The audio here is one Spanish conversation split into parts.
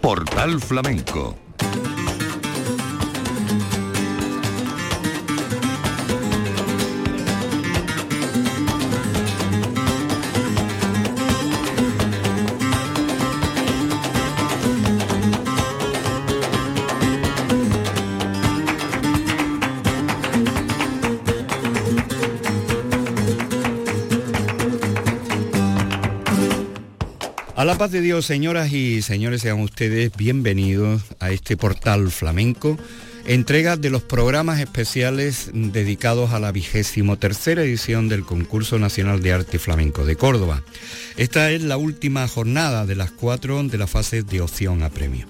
Portal Flamenco A la paz de Dios, señoras y señores, sean ustedes bienvenidos a este portal flamenco, entrega de los programas especiales dedicados a la vigésimo tercera edición del Concurso Nacional de Arte Flamenco de Córdoba. Esta es la última jornada de las cuatro de la fase de opción a premio.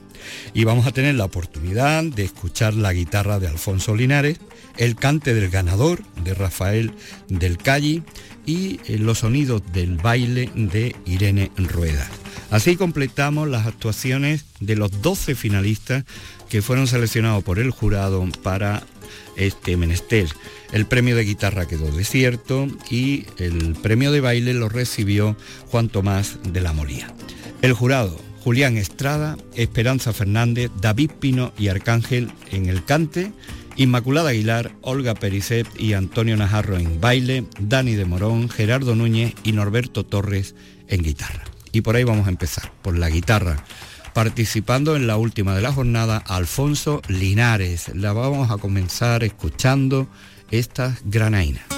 Y vamos a tener la oportunidad de escuchar la guitarra de Alfonso Linares, el cante del ganador de Rafael del Calle y eh, los sonidos del baile de Irene Rueda. Así completamos las actuaciones de los 12 finalistas que fueron seleccionados por el jurado para este menester. El premio de guitarra quedó desierto y el premio de baile lo recibió Juan Tomás de la Molía. El jurado, Julián Estrada, Esperanza Fernández, David Pino y Arcángel en el cante, Inmaculada Aguilar, Olga Pericet y Antonio Najarro en baile, Dani de Morón, Gerardo Núñez y Norberto Torres en guitarra. Y por ahí vamos a empezar, por la guitarra. Participando en la última de la jornada, Alfonso Linares. La vamos a comenzar escuchando estas granainas.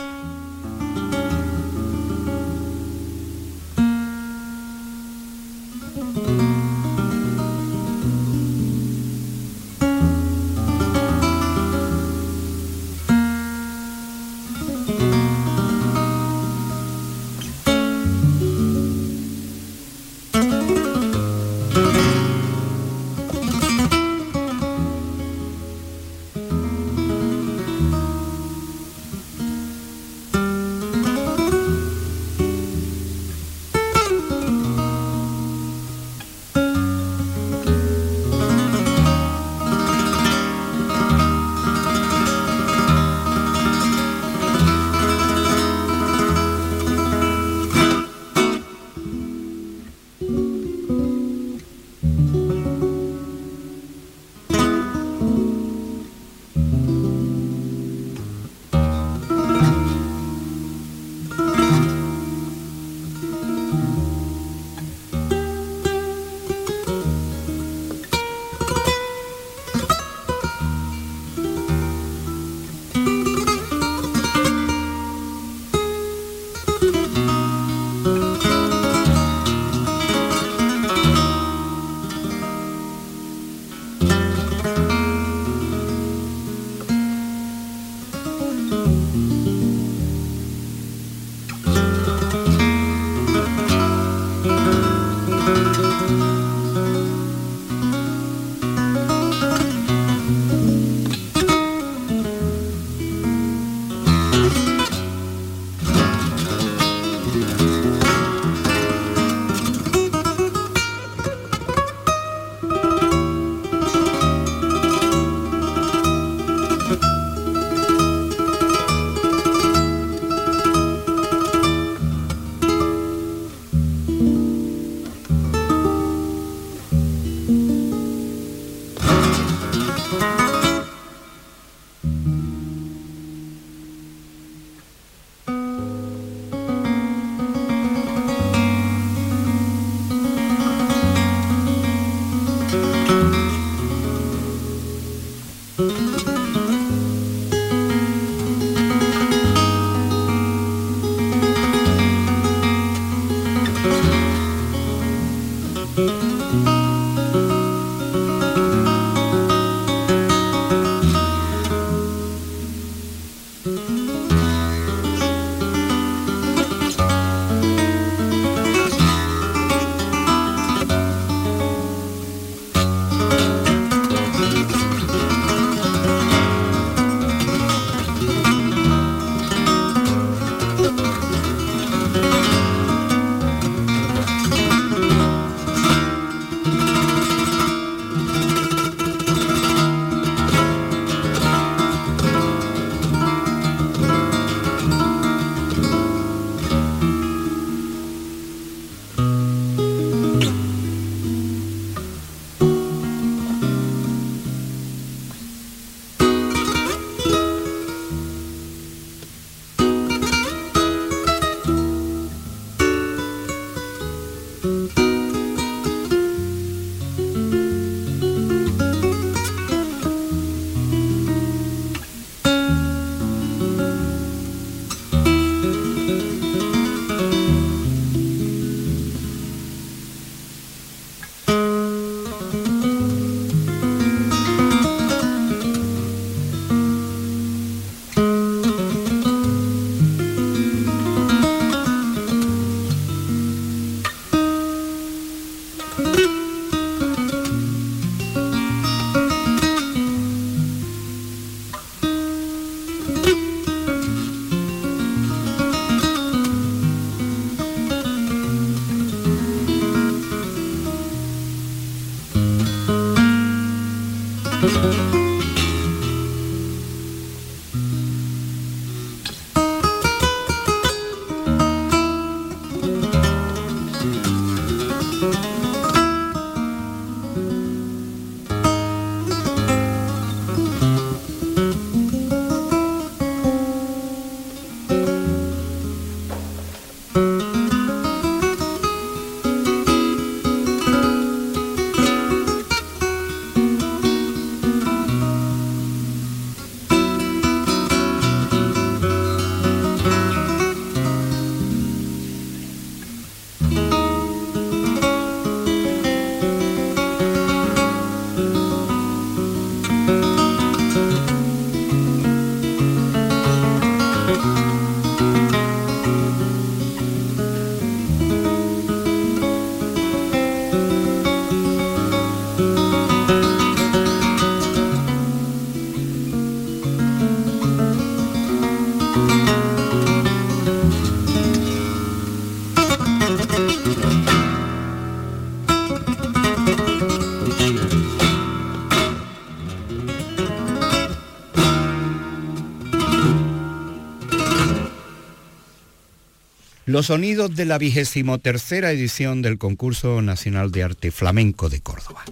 Los sonidos de la vigésimo tercera edición del Concurso Nacional de Arte Flamenco de Córdoba.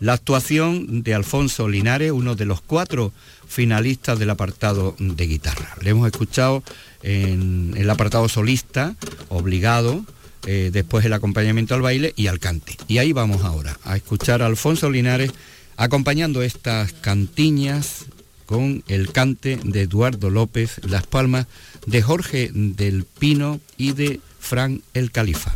La actuación de Alfonso Linares, uno de los cuatro finalistas del apartado de guitarra. Le hemos escuchado en el apartado solista, obligado, eh, después el acompañamiento al baile y al cante. Y ahí vamos ahora, a escuchar a Alfonso Linares acompañando estas cantiñas con el cante de Eduardo López Las Palmas de Jorge del Pino y de Fran el Califa.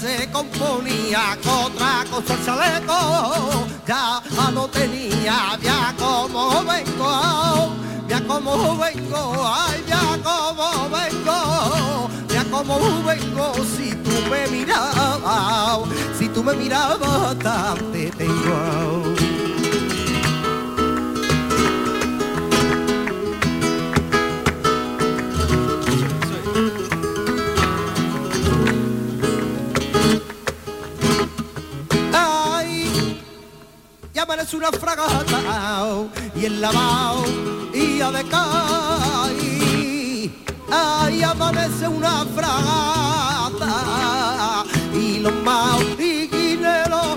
Se componía otra cosa chaleco, ya no tenía, ya como vengo, ya como vengo, ay, ya como vengo como vengo si tú me mirabas, si tú me mirabas tan te tengo. Aparece una fragata y el lavado y a de ahí amanece una fragata y los maurineros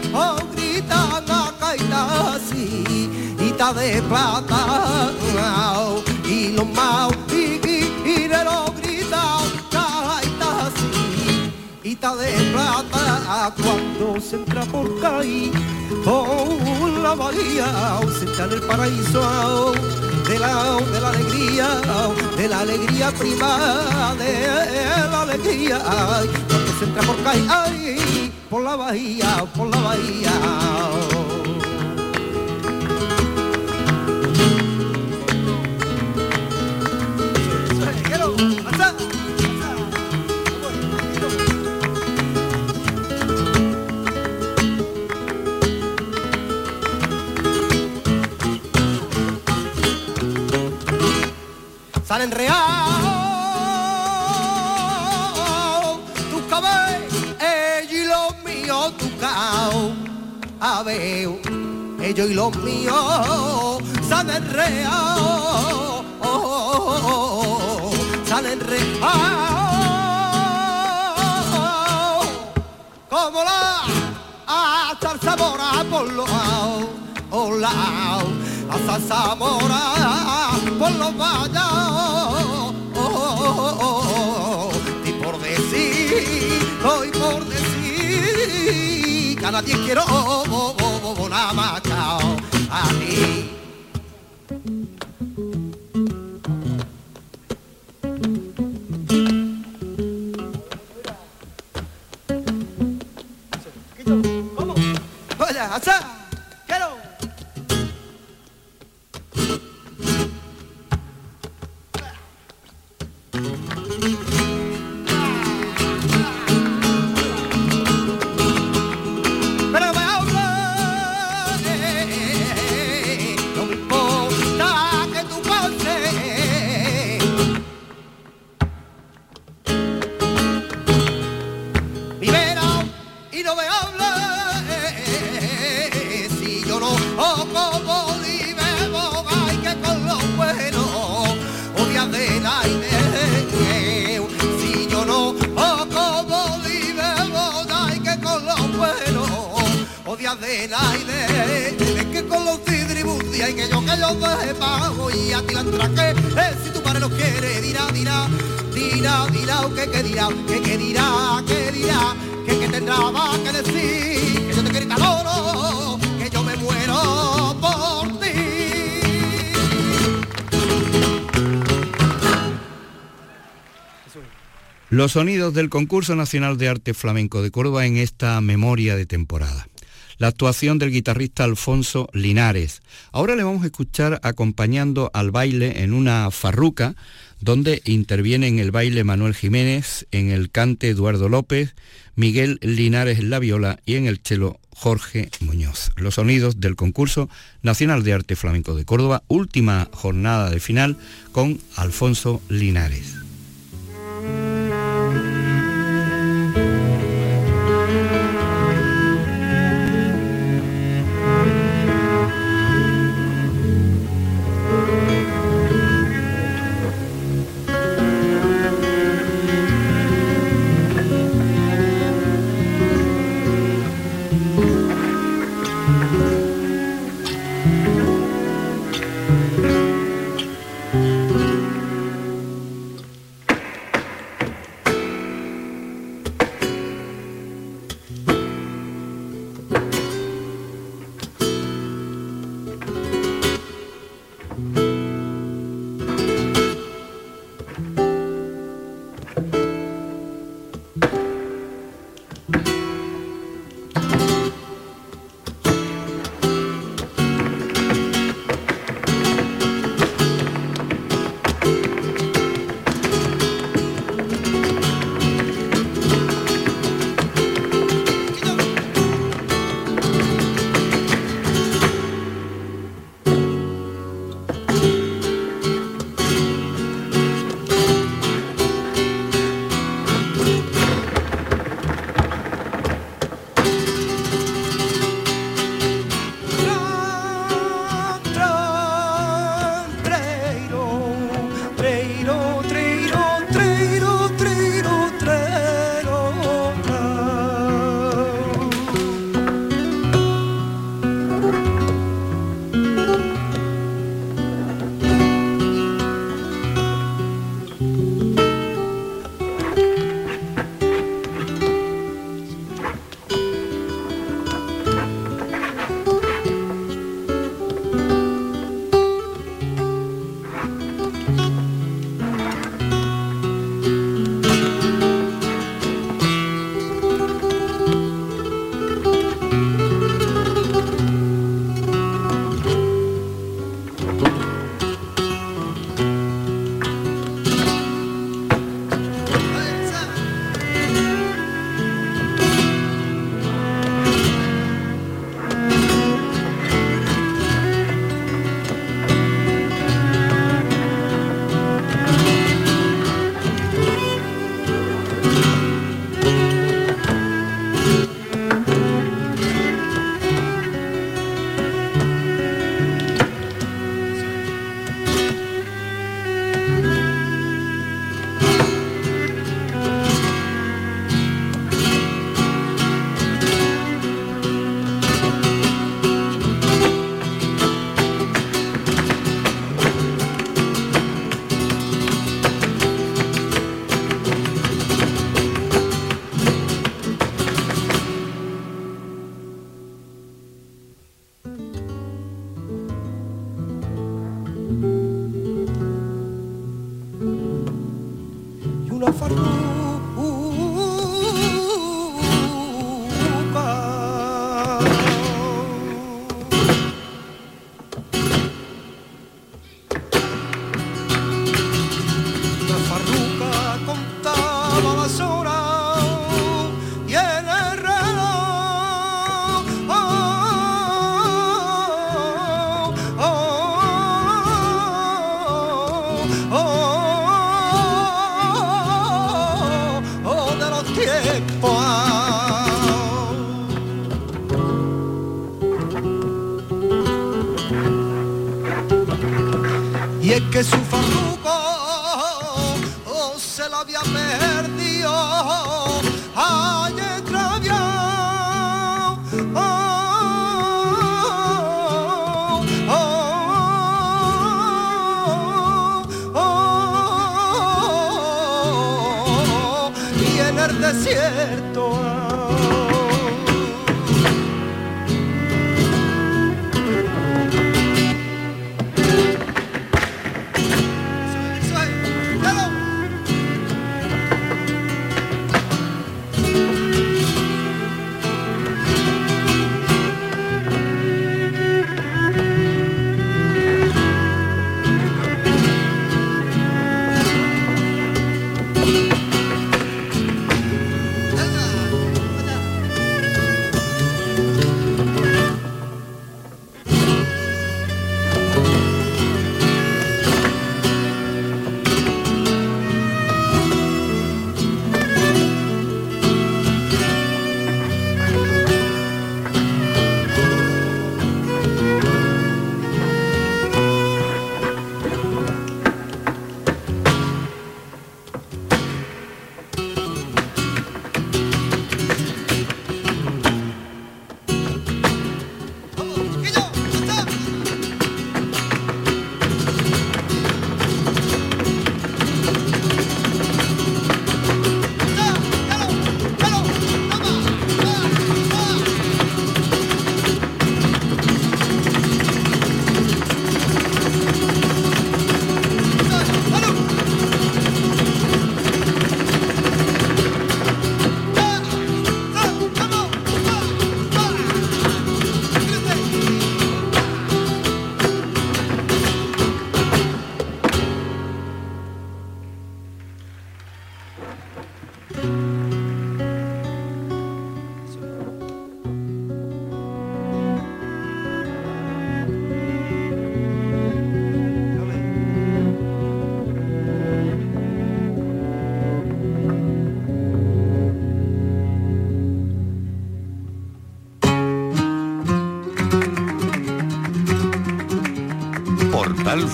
gritan a así y ta de plata y los maurineros de plata cuando se entra por ahí por la bahía se está en el paraíso de la, de la alegría, de la alegría privada, de la alegría, cuando se entra por calle, por la bahía, por la bahía. salen real. Tu cabello ellos y los míos tu cao a ver ellos y los míos salen real. Salen real. Como la hasta el sabor a por los lados, por hasta el sabor a por los. Hoy por decir, que a nadie quiero nada más a ti. ¿Cómo? Oye, Los sonidos del Concurso Nacional de Arte Flamenco de Córdoba en esta memoria de temporada. La actuación del guitarrista Alfonso Linares. Ahora le vamos a escuchar acompañando al baile en una farruca donde interviene en el baile Manuel Jiménez, en el cante Eduardo López, Miguel Linares en la viola y en el cello Jorge Muñoz. Los sonidos del concurso Nacional de Arte Flamenco de Córdoba, última jornada de final con Alfonso Linares.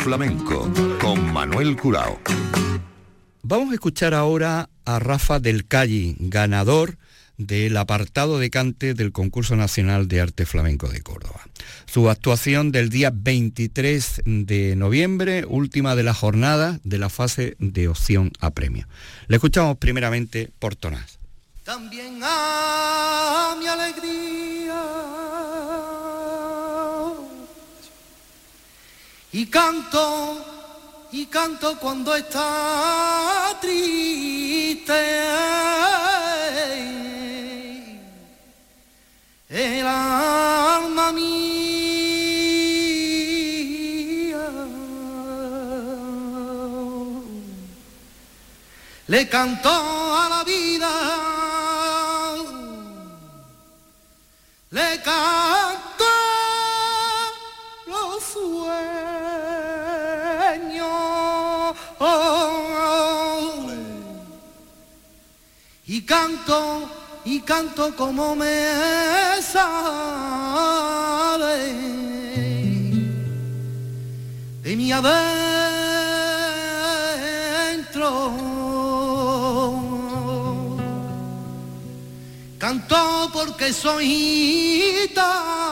Flamenco con Manuel Curao. Vamos a escuchar ahora a Rafa del Calle, ganador del apartado de cante del Concurso Nacional de Arte Flamenco de Córdoba. Su actuación del día 23 de noviembre, última de la jornada de la fase de opción a premio. Le escuchamos primeramente por Tonás. También a mi alegría y canto y canto cuando está triste. El alma mía le canto a la vida le canto canto y canto como me sale de mi adentro. Canto porque soy gitano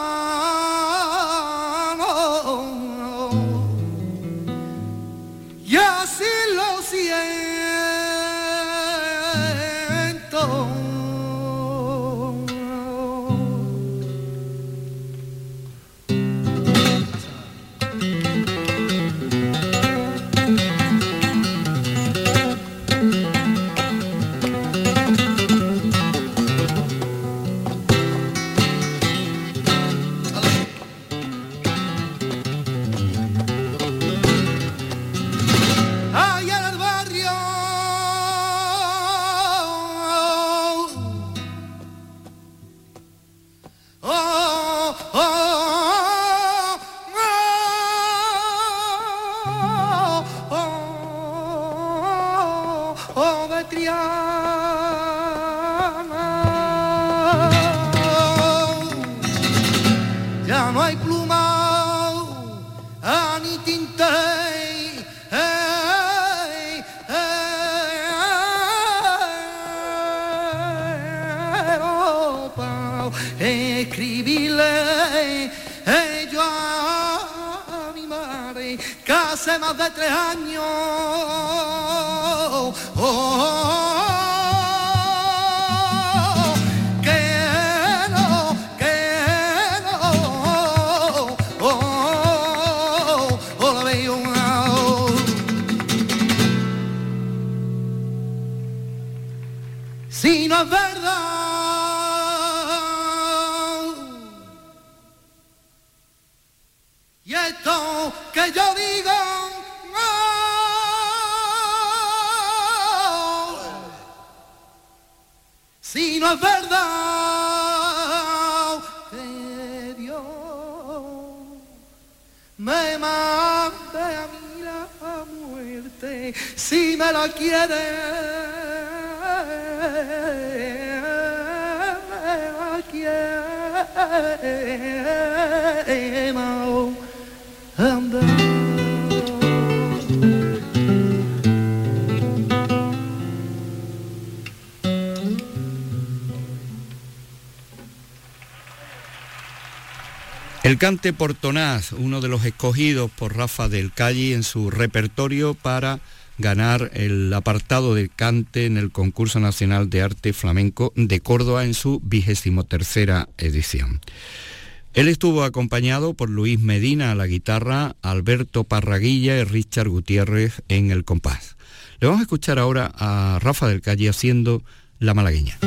El cante portonás, uno de los escogidos por Rafa del Calle en su repertorio para ganar el apartado del cante en el Concurso Nacional de Arte Flamenco de Córdoba en su vigésimo tercera edición. Él estuvo acompañado por Luis Medina a la guitarra, Alberto Parraguilla y Richard Gutiérrez en el compás. Le vamos a escuchar ahora a Rafa del Calle haciendo La Malagueña.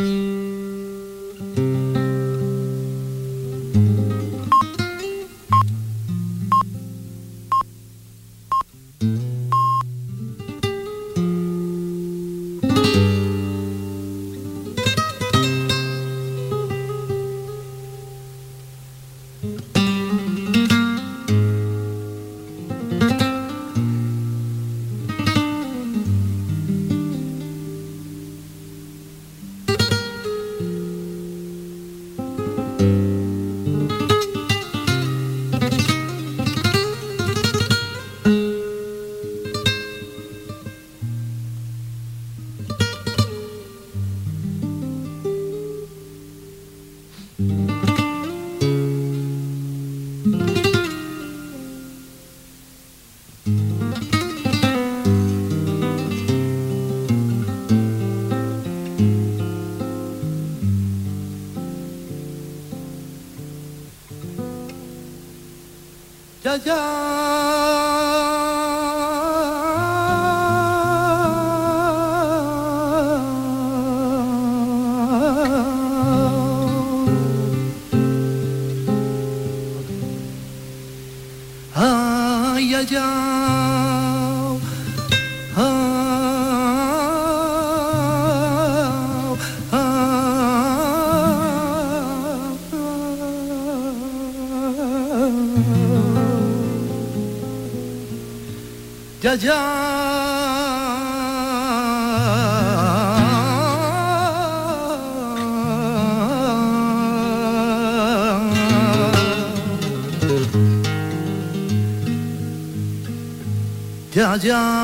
Ya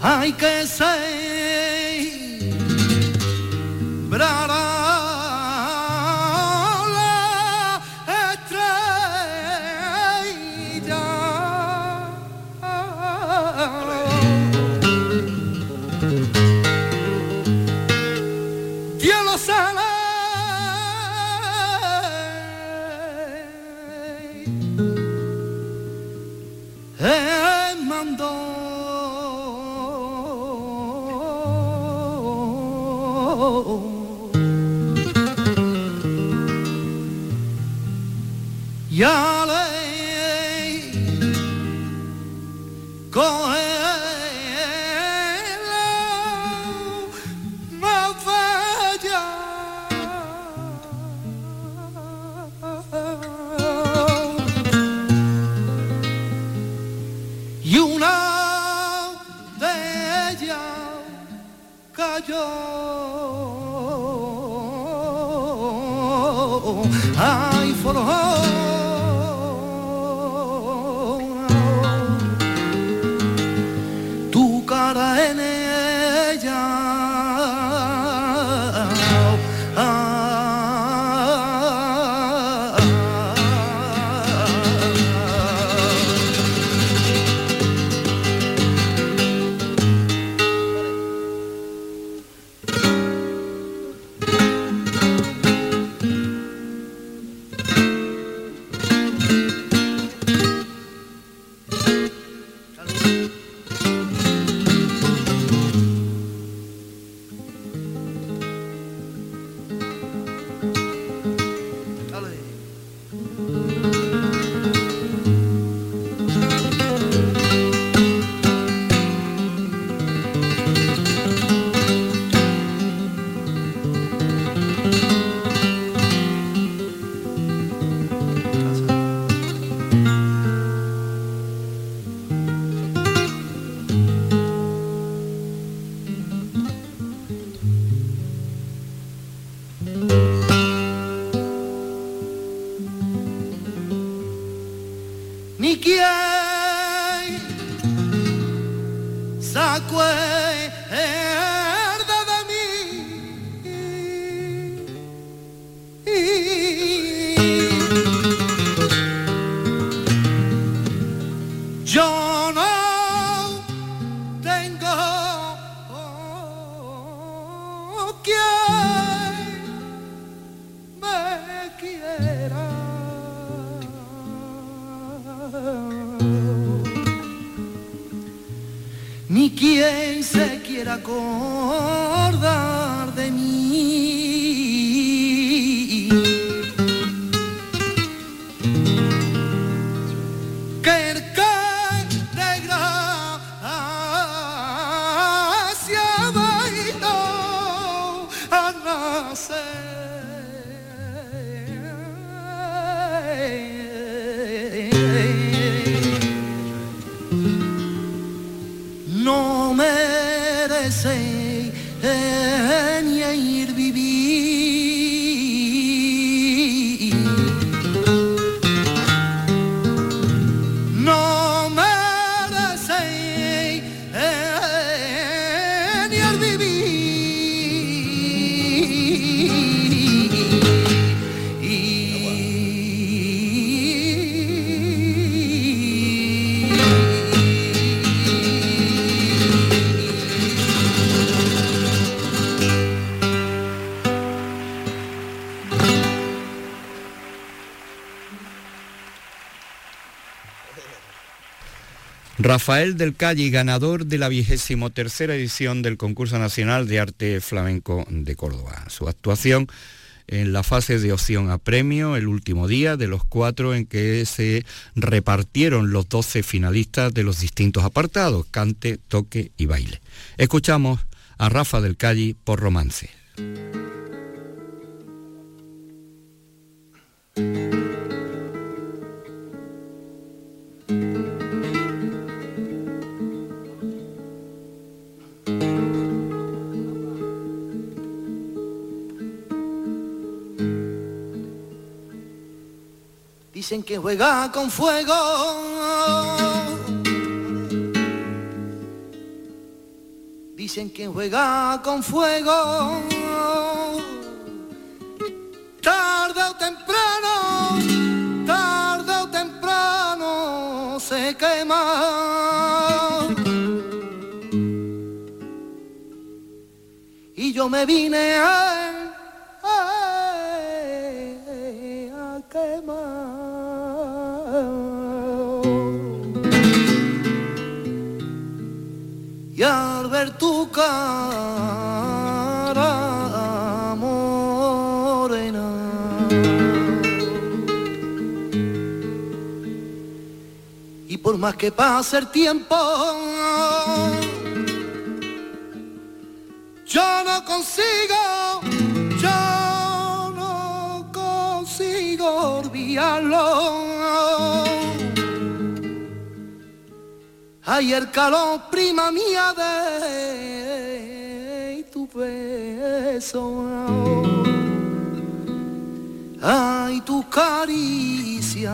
Hay que ser Rafael del Calle, ganador de la vigésimo tercera edición del Concurso Nacional de Arte Flamenco de Córdoba. Su actuación en la fase de opción a premio, el último día de los cuatro en que se repartieron los 12 finalistas de los distintos apartados, cante, toque y baile. Escuchamos a Rafa del Calle por romance. Dicen que juega con fuego. Dicen que juega con fuego. Tarde o temprano, tarde o temprano se quema. Y yo me vine a, Y por más que pase el tiempo, yo no consigo, yo no consigo olvidarlo. Ay, el calor, prima mía de beso ay tu caricia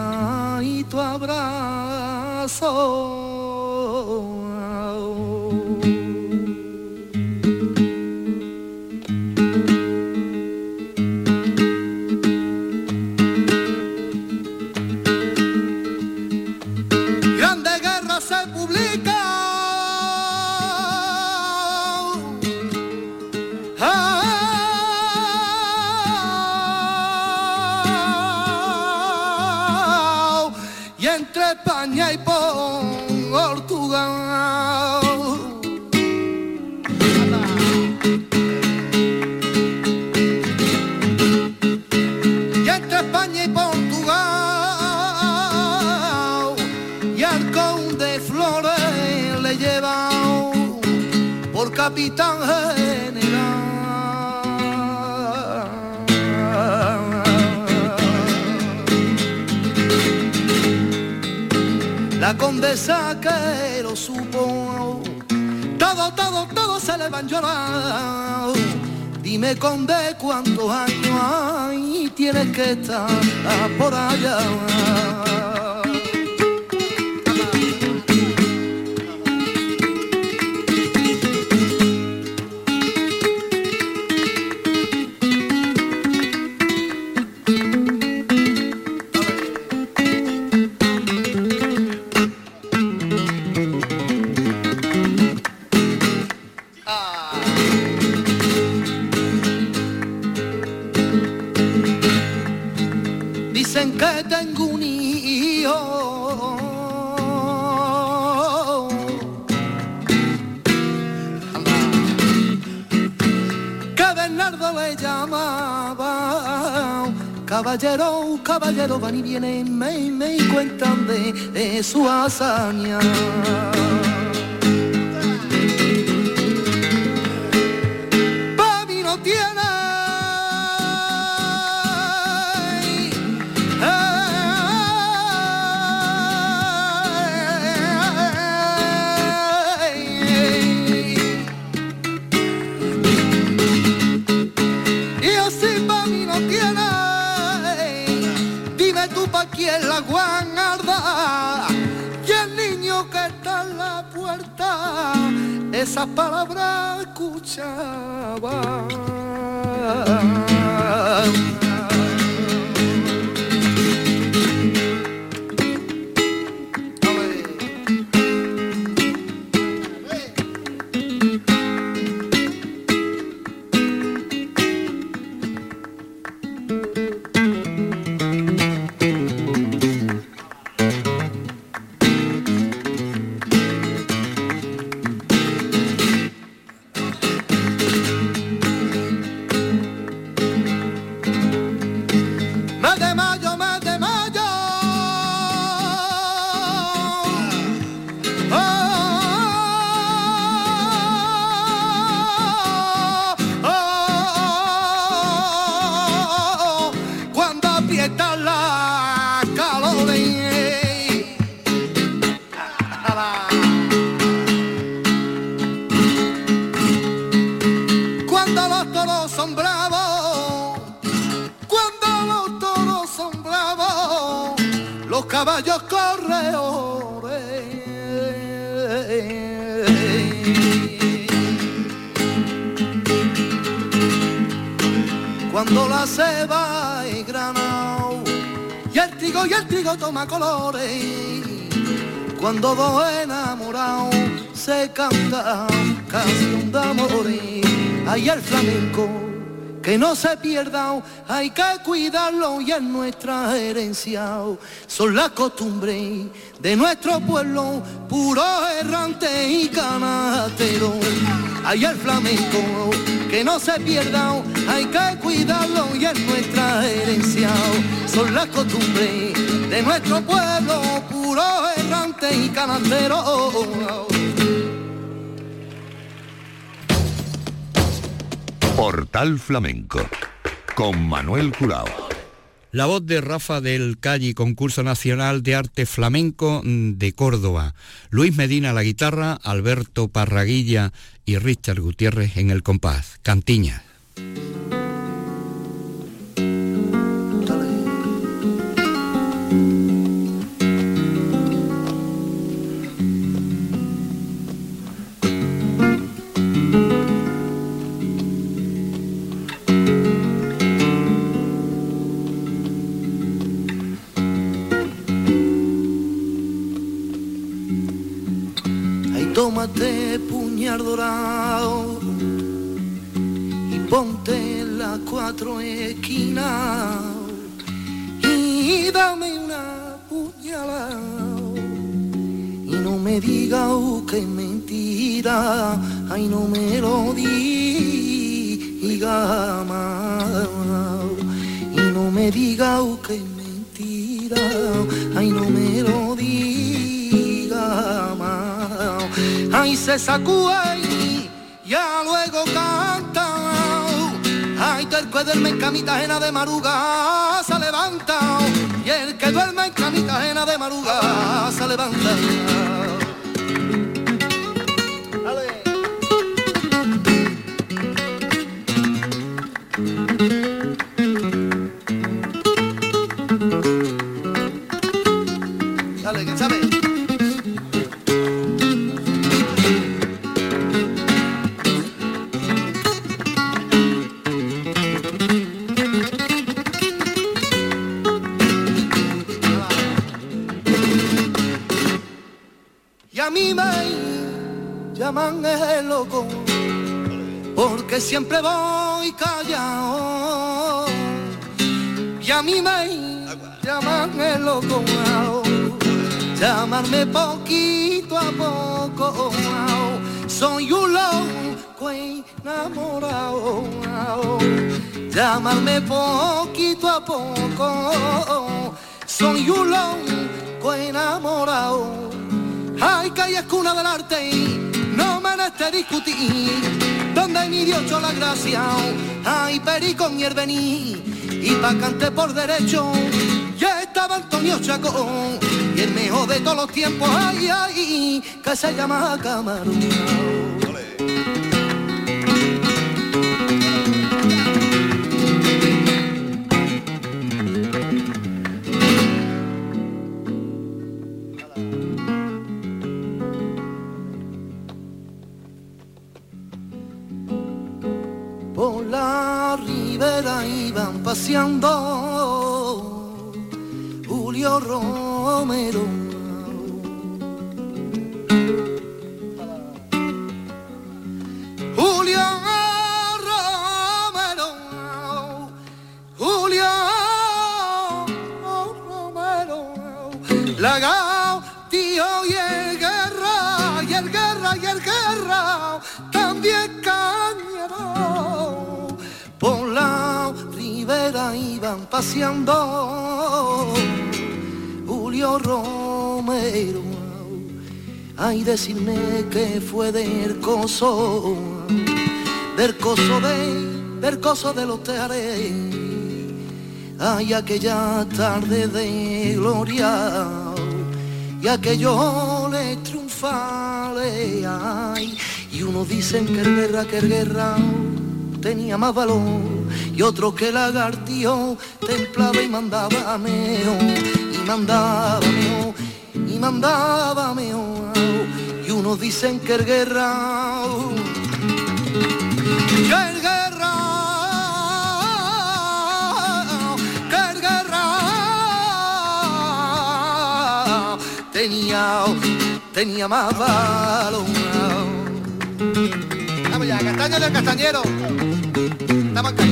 y tu abrazo. España y Portugal. Y entre España y Portugal y al conde Flores le llevan por capitán La condesa que lo supo, todo, todo, todo se le van llorar. Dime conde cuántos años hay, tienes que estar por allá. Caballero, caballero van y vienen, me, me cuentan de, su hazaña. Esas palabras escuchaba. Cuando la ceba es granado y el trigo y el trigo toma colores. Cuando dos enamorados se canta canción de amores, hay el flamenco que no se pierda, hay que cuidarlo y es nuestra herencia. Son las costumbres de nuestro pueblo, puro errante y canatero. Hay el flamenco, que no se pierda, hay que cuidarlo y es nuestra herencia. Son las costumbres de nuestro pueblo, puro errante y canatero. Portal Flamenco con Manuel Curao. La voz de Rafa del Calle, concurso nacional de arte flamenco de Córdoba. Luis Medina la guitarra, Alberto Parraguilla y Richard Gutiérrez en el compás. Cantiña. Es mentira, ay no me lo diga más y no me diga que es mentira, ay no me lo diga más ay se sacude ya luego canta, ay el que duerme en camita ajena de maruga se levanta, y el que duerme en camita ajena de maruga se levanta. Llamarme poquito a poco. Soy un loco enamorado, llamarme poquito a poco. Soy un loco enamorado. Ay, calle es cuna del arte, no me discutir. Donde mi Dios echó la gracia, ay, pericón y vení y pa' cante por derecho. Antonio Chacón, y el mejor de todos los tiempos, ay, ay, que se llama Camarón. Por la ribera iban paseando Romero. Julio Romero, Julio Romero, la tío y el guerra, y el guerra, y el guerra, también cañero. Por la ribera iban paseando Romero. Ay, decirme que fue del coso, del coso de, del coso de los teares. Ay, aquella tarde de gloria. Y aquello le triunfale, ay, y unos dicen que el guerra, que el guerra tenía más valor, y otros que el lagartío templaba y mandaba meo, y mandaba meo, y mandaba meo, y unos dicen que el guerra, que el guerra, que el guerra tenía, tenía más valor. Vamos ya, castaña del castañero. Estamos acá,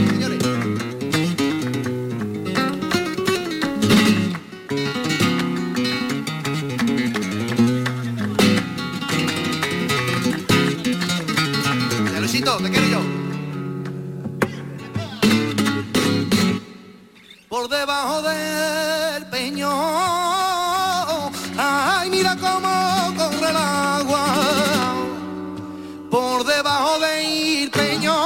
por debajo del peñón. Ay, mira cómo corre el agua por debajo del peñón.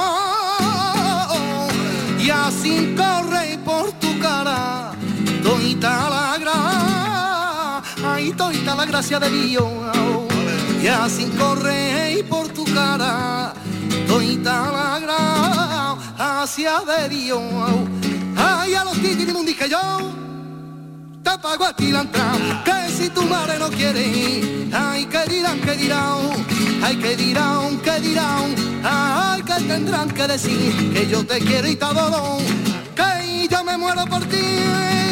Y así corre por tu cara, toita la gracia, ay, toita la gracia de Dios. Y así corre por tu cara, toita la gracia de Dios. Ay, a los titi dije yo te pago a ti la entrada, que si tu madre no quiere ay, que dirán, que dirán, ay, que dirán, que dirán, ay, que tendrán que decir que yo te quiero y te adoro, que yo me muero por ti.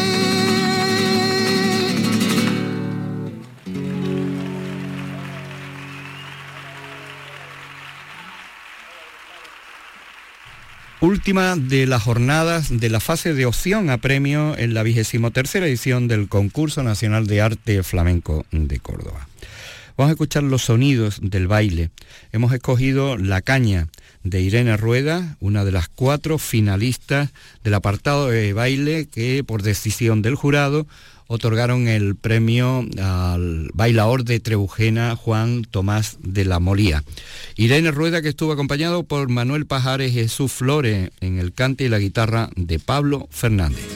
Última de las jornadas de la fase de opción a premio en la vigésimo tercera edición del Concurso Nacional de Arte Flamenco de Córdoba. Vamos a escuchar los sonidos del baile. Hemos escogido La Caña de Irene Rueda, una de las cuatro finalistas del apartado de baile que por decisión del jurado otorgaron el premio al bailador de Trebujena Juan Tomás de la Molía. Irene Rueda que estuvo acompañado por Manuel Pajares y Jesús Flores en el cante y la guitarra de Pablo Fernández.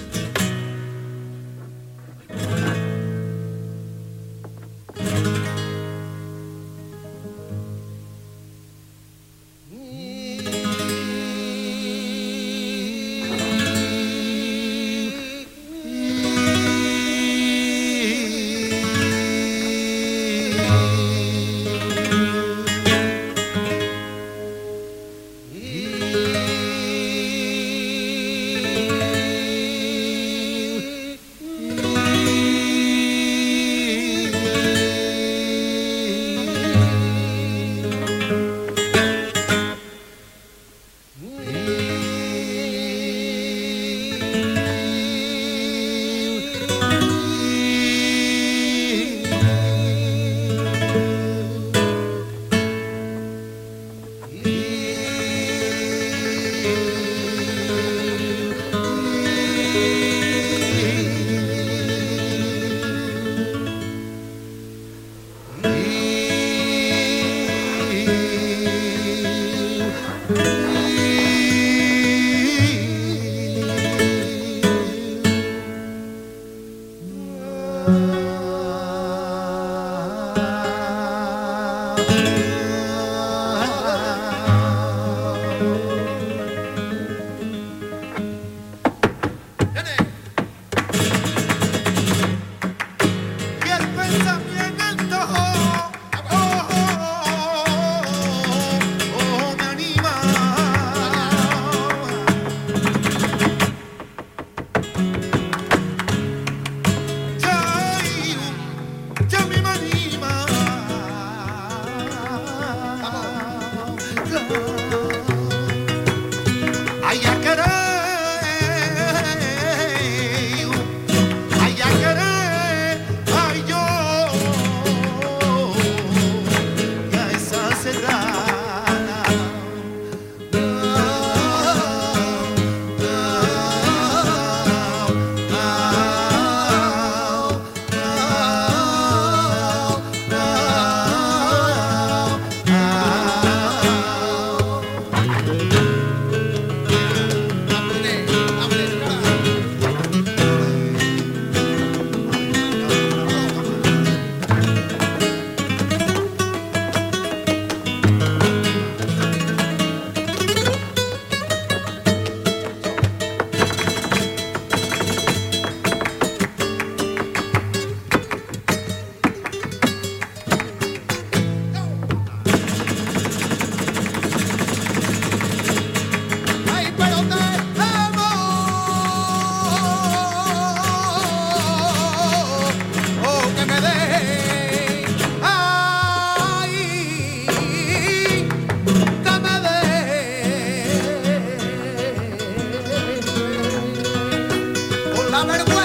I'm gonna.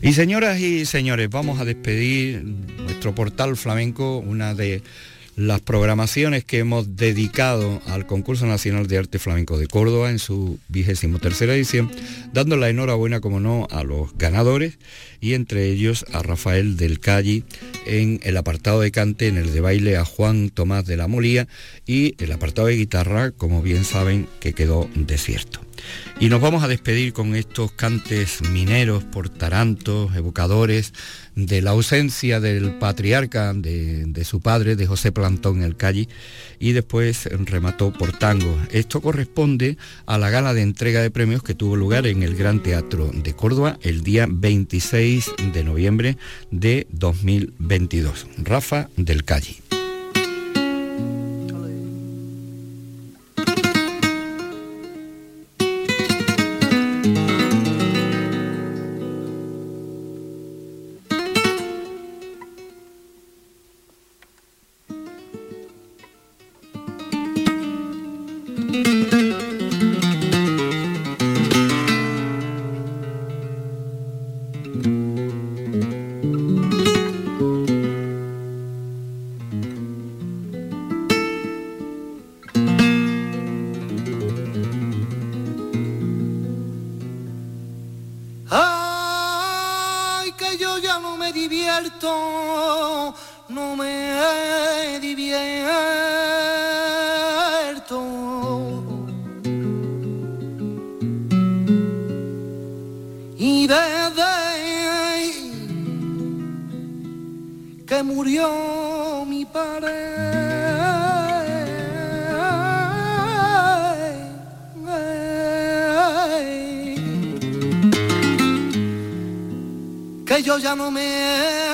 Y señoras y señores, vamos a despedir nuestro portal flamenco, una de las programaciones que hemos dedicado al concurso nacional de arte flamenco de Córdoba en su vigésimo tercera edición, dando la enhorabuena, como no, a los ganadores y entre ellos a Rafael del Calle en el apartado de cante, en el de baile a Juan Tomás de la Molía y el apartado de guitarra, como bien saben, que quedó desierto. Y nos vamos a despedir con estos cantes mineros, por tarantos, evocadores de la ausencia del patriarca, de, su padre, de José Plantón el Calle, y después remató por tango. Esto corresponde a la gala de entrega de premios que tuvo lugar en el Gran Teatro de Córdoba el día 26 de noviembre de 2022. Rafa del Calle. que murió mi padre. Que yo ya no me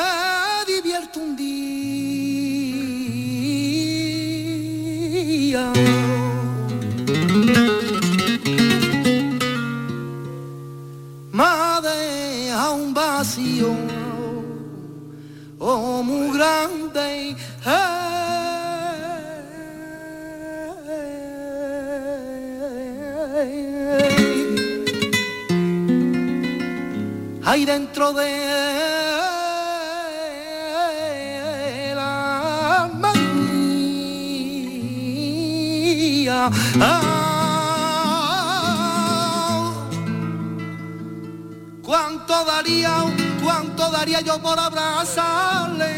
hay dentro de la ah, ¿Cuánto daría, cuánto daría yo por abrazarle?